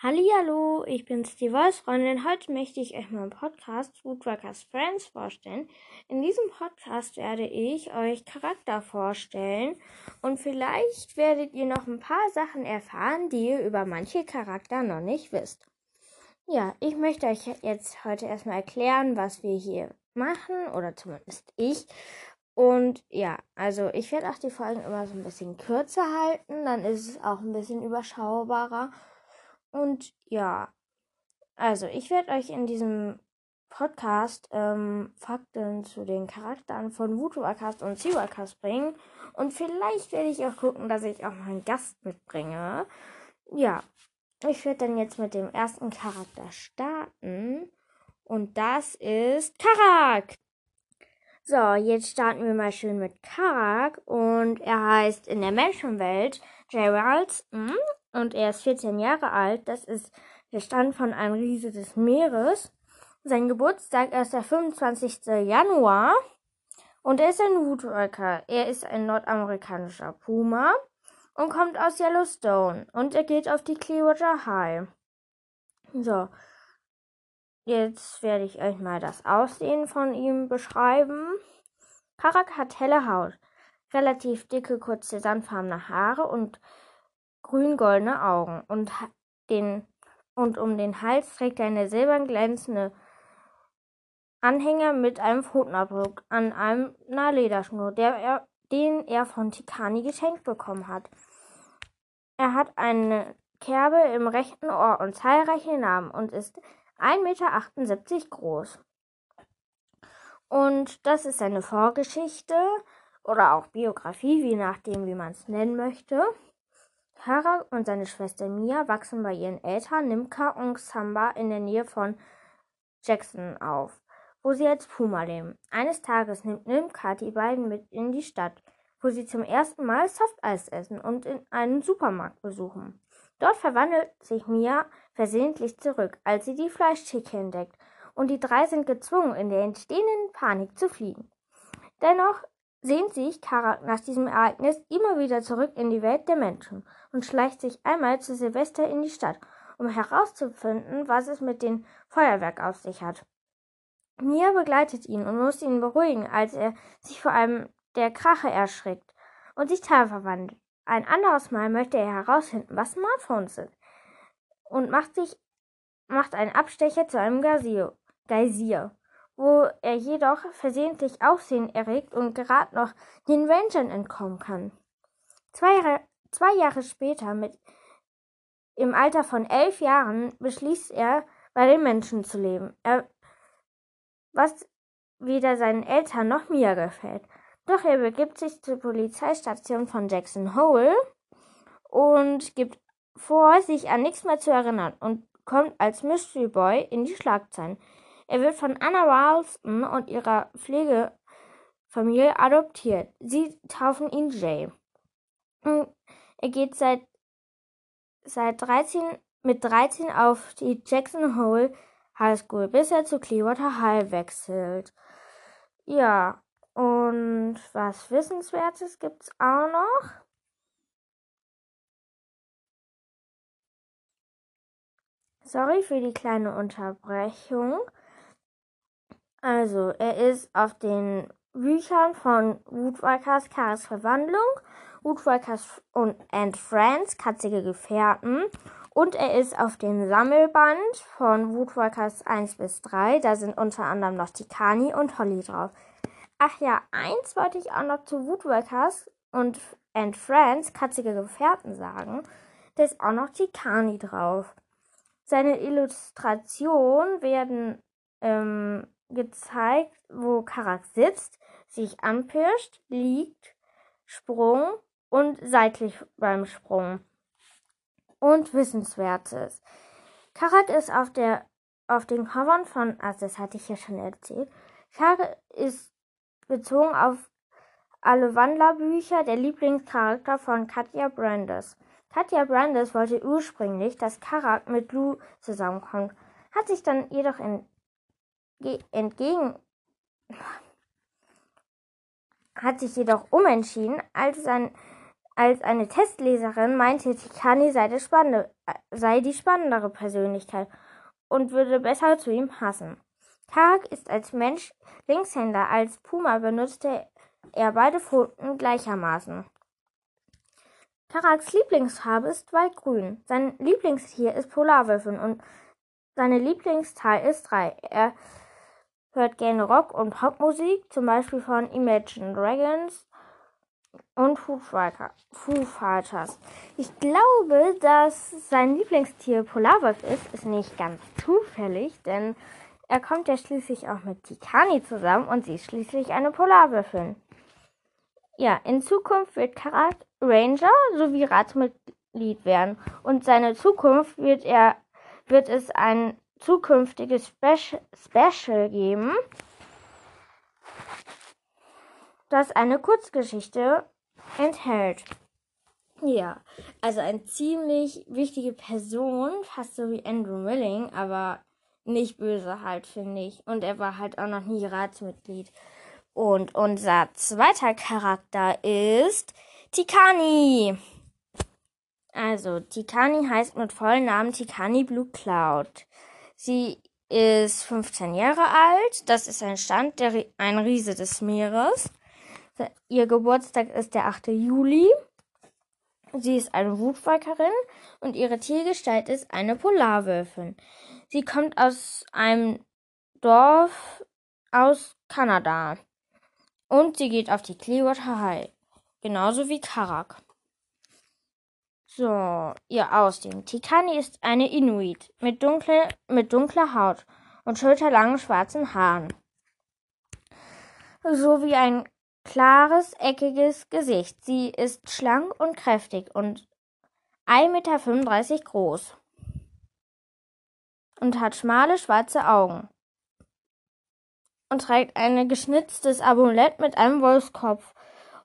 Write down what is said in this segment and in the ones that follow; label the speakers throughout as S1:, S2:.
S1: Hallihallo, ich bin's, die Voice-Freundin. Heute möchte ich euch meinen Podcast Woodworkers Friends vorstellen. In diesem Podcast werde ich euch Charakter vorstellen und vielleicht werdet ihr noch ein paar Sachen erfahren, die ihr über manche Charakter noch nicht wisst. Ja, ich möchte euch jetzt heute erstmal erklären, was wir hier machen oder zumindest ich. Und ja, also ich werde auch die Folgen immer so ein bisschen kürzer halten, dann ist es auch ein bisschen überschaubarer. Und ja, also ich werde euch in diesem Podcast ähm, Fakten zu den Charakteren von Woodwalkers und Seawalkers bringen. Und vielleicht werde ich auch gucken, dass ich auch mal einen Gast mitbringe. Ja, ich werde dann jetzt mit dem ersten Charakter starten. Und das ist Karak. So, jetzt starten wir mal schön mit Karak. Und er heißt in der Menschenwelt Jay Ralston und er ist 14 Jahre alt. Das ist der Stand von einem Riese des Meeres. Sein Geburtstag ist der 25. Januar und er ist ein Woodworker. Er ist ein nordamerikanischer Puma und kommt aus Yellowstone und er geht auf die Clearwater High. So, jetzt werde ich euch mal das Aussehen von ihm beschreiben. Karak hat helle Haut, relativ dicke, kurze, sandfarbene Haare und grün-goldene Augen und, den, und um den Hals trägt er eine silbern glänzende Anhänger mit einem Pfotenabdruck an einer Lederschnur, der er, den er von Tikani geschenkt bekommen hat. Er hat eine Kerbe im rechten Ohr und zahlreiche Namen und ist 1,78 Meter groß. Und das ist seine Vorgeschichte oder auch Biografie, je nachdem, wie man es nennen möchte. Tara und seine Schwester Mia wachsen bei ihren Eltern Nimka und Samba in der Nähe von Jackson auf, wo sie als Puma leben. Eines Tages nimmt Nimka die beiden mit in die Stadt, wo sie zum ersten Mal Softeis essen und in einen Supermarkt besuchen. Dort verwandelt sich Mia versehentlich zurück, als sie die Fleischtheke entdeckt, und die drei sind gezwungen, in der entstehenden Panik zu fliehen. Dennoch sehnt sich Karak nach diesem Ereignis immer wieder zurück in die Welt der Menschen und schleicht sich einmal zu Silvester in die Stadt, um herauszufinden, was es mit dem Feuerwerk auf sich hat. Mia begleitet ihn und muss ihn beruhigen, als er sich vor allem der Krache erschrickt und sich teilverwandelt. Ein anderes Mal möchte er herausfinden, was Smartphones sind und macht sich macht einen Abstecher zu einem Geysir, wo er jedoch versehentlich Aufsehen erregt und gerade noch den Rangern entkommen kann. Zwei Jahre, zwei Jahre später, mit im Alter von elf Jahren, beschließt er, bei den Menschen zu leben. Er, was weder seinen Eltern noch mir gefällt. Doch er begibt sich zur Polizeistation von Jackson Hole und gibt vor, sich an nichts mehr zu erinnern und kommt als Mystery Boy in die Schlagzeilen. Er wird von Anna Ralston und ihrer Pflegefamilie adoptiert. Sie taufen ihn Jay. Er geht seit, seit 13, mit 13 auf die Jackson Hole High School, bis er zu Clearwater High wechselt. Ja, und was Wissenswertes gibt's auch noch? Sorry für die kleine Unterbrechung. Also, er ist auf den Büchern von Woodwalkers Karas Verwandlung, Woodwalkers und and Friends, Katzige Gefährten. Und er ist auf dem Sammelband von Woodwalkers 1 bis 3. Da sind unter anderem noch Tikani und Holly drauf. Ach ja, eins wollte ich auch noch zu Woodwalkers und and Friends, Katzige Gefährten sagen. Da ist auch noch Tikani drauf. Seine Illustrationen werden ähm, gezeigt, wo Karak sitzt, sich anpirscht, liegt, Sprung und seitlich beim Sprung. Und Wissenswertes. Karak ist auf der auf den Covern von, also das hatte ich ja schon erzählt, Karak ist bezogen auf alle Wandlerbücher der Lieblingscharakter von Katja Brandes. Katja Brandes wollte ursprünglich, dass Karak mit Lou zusammenkommt, hat sich dann jedoch in entgegen hat sich jedoch umentschieden, als, sein, Als eine Testleserin meinte Tikani sei, sei die spannendere Persönlichkeit und würde besser zu ihm passen. Karak ist als Mensch Linkshänder, als Puma benutzte er beide Pfoten gleichermaßen. Karaks Lieblingsfarbe ist waldgrün. Sein Lieblingstier ist Polarwürfel und seine Lieblingszahl ist drei. Er hört gerne Rock- und Popmusik, zum Beispiel von Imagine Dragons und Foo Fighters. Ich glaube, dass sein Lieblingstier Polarwolf ist, ist nicht ganz zufällig, denn er kommt ja schließlich auch mit Tikani zusammen und sie ist schließlich eine Polarwürfin. Ja, in Zukunft wird Karat Ranger sowie Ratsmitglied werden und seine Zukunft wird er wird es ein zukünftiges Spe Special geben, das eine Kurzgeschichte enthält. Ja, also eine ziemlich wichtige Person, fast so wie Andrew Milling, aber nicht böse halt, finde ich. Und er war halt auch noch nie Ratsmitglied. Und unser zweiter Charakter ist Tikani. Also, Tikani heißt mit vollen Namen Tikani Blue Cloud. Sie ist 15 Jahre alt. Das ist ein Stand, der, ein Riese des Meeres. Ihr Geburtstag ist der 8. Juli. Sie ist eine Wutwalkerin und ihre Tiergestalt ist eine Polarwölfin. Sie kommt aus einem Dorf aus Kanada. Und sie geht auf die Clearwater High. Genauso wie Karak. So, ihr Aussehen. Tikani ist eine Inuit mit, dunkle, mit dunkler Haut und schulterlangen schwarzen Haaren. Sowie ein klares, eckiges Gesicht. Sie ist schlank und kräftig und 1,35 Meter groß und hat schmale schwarze Augen und trägt ein geschnitztes Amulett mit einem Wolfskopf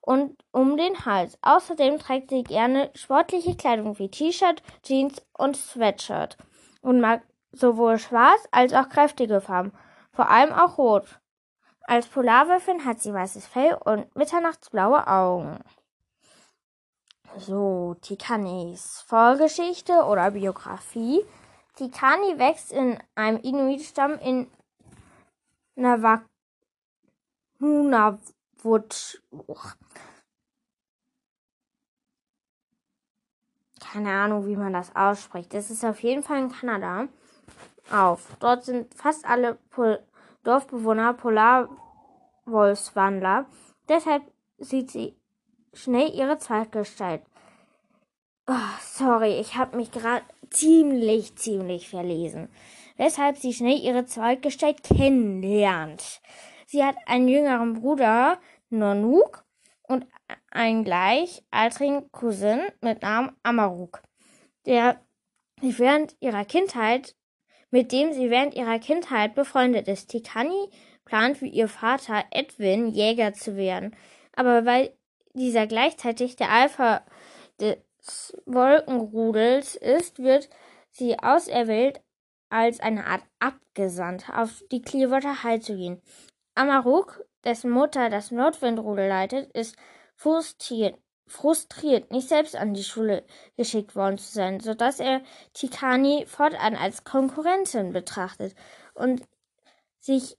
S1: und um den Hals. Außerdem trägt sie gerne sportliche Kleidung wie T-Shirt, Jeans und Sweatshirt und mag sowohl schwarz als auch kräftige Farben, vor allem auch rot. Als Polarwürfin hat sie weißes Fell und mitternachtsblaue Augen. So, Tikanis Vorgeschichte oder Biografie. Tikani wächst in einem Inuit-Stamm in Navak Nunavut. Keine Ahnung, wie man das ausspricht. Es ist auf jeden Fall in Kanada auf. Dort sind fast alle Pol Dorfbewohner Polarwolfswandler. Deshalb sieht sie schnell ihre Zweitgestalt. Oh, sorry, ich habe mich gerade ziemlich, ziemlich verlesen. Weshalb sie schnell ihre Zweitgestalt kennenlernt. Sie hat einen jüngeren Bruder, Nonuk, und einen gleichaltrigen Cousin mit Namen Amaruk, der sie während ihrer Kindheit mit dem sie während ihrer Kindheit befreundet ist. Tikani plant wie ihr Vater Edwin Jäger zu werden, aber weil dieser gleichzeitig der Alpha des Wolkenrudels ist, wird sie auserwählt, als eine Art Abgesandt auf die Clearwater High zu gehen. Amaruk, dessen Mutter das Nordwindrudel leitet, ist frustriert, frustriert, nicht selbst an die Schule geschickt worden zu sein, so dass er Tikani fortan als Konkurrentin betrachtet und sich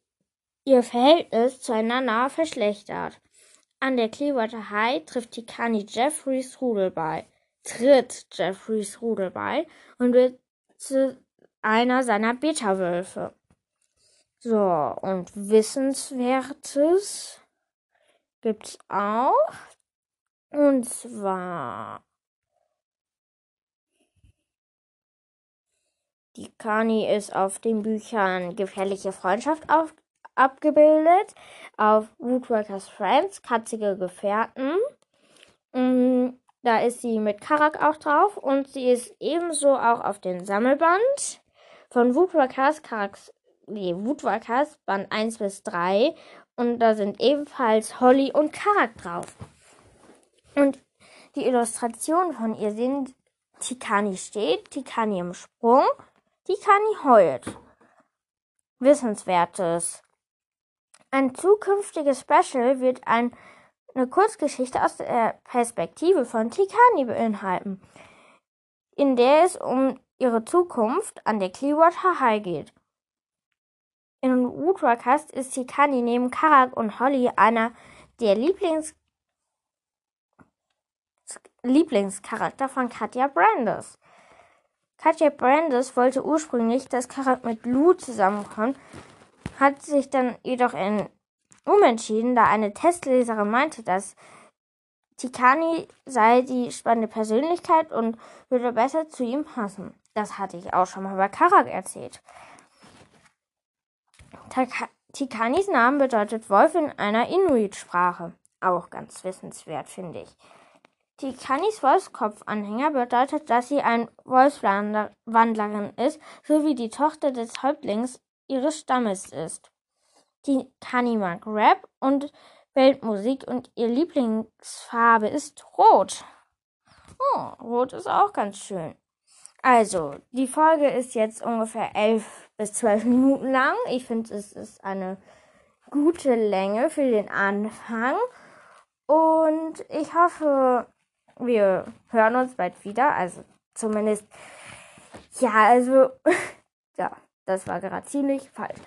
S1: ihr Verhältnis zueinander verschlechtert. An der Clearwater High trifft Tikani Jeffreys Rudel bei, tritt Jeffreys Rudel bei und wird zu einer seiner Beta-Wölfe. So, und Wissenswertes gibt's auch. Und zwar die Kani ist auf den Büchern Gefährliche Freundschaft auf, abgebildet, auf Woodworkers Friends, Katzige Gefährten. Mm, da ist sie mit Karak auch drauf und sie ist ebenso auch auf den Sammelband von Woodworkers, Karaks, nee, Woodworkers Band 1 bis 3 und da sind ebenfalls Holly und Karak drauf. Und die Illustrationen von ihr sind Tikani steht, Tikani im Sprung, Tikani heult. Wissenswertes. Ein zukünftiges Special wird ein eine Kurzgeschichte aus der Perspektive von Tikani beinhalten, in der es um ihre Zukunft an der Clearwater High geht. In Woodrockcast ist Tikani neben Karak und Holly einer der Lieblings Lieblingscharakter von Katja Brandes. Katja Brandes wollte ursprünglich, dass Karak mit Lou zusammenkommt, hat sich dann jedoch in umentschieden, da eine Testleserin meinte, dass Tikani sei die spannende Persönlichkeit und würde besser zu ihm passen. Das hatte ich auch schon mal bei Karak erzählt. Tikanis Name bedeutet Wolf in einer Inuit-Sprache. Auch ganz wissenswert, finde ich. Tikanis Wolfskopf-Anhänger bedeutet, dass sie eine Wolfswandlerin ist, sowie die Tochter des Häuptlings ihres Stammes ist. Tikani mag Rap und Weltmusik und ihr Lieblingsfarbe ist Rot. Oh, Rot ist auch ganz schön. Also, die Folge ist jetzt ungefähr elf bis zwölf Minuten lang. Ich finde, es ist eine gute Länge für den Anfang. Und ich hoffe, wir hören uns bald wieder. Also, zumindest, ja, also, ja, das war gerade ziemlich falsch.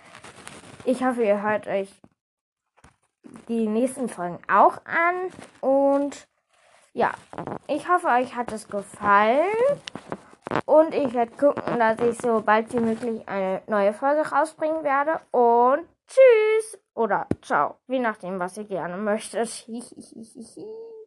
S1: Ich hoffe, ihr hört euch die nächsten Folgen auch an. Und ja, ich hoffe, euch hat es gefallen. Und ich werde gucken, dass ich so bald wie möglich eine neue Folge rausbringen werde. Und tschüss oder ciao, je nachdem, was ihr gerne möchtet.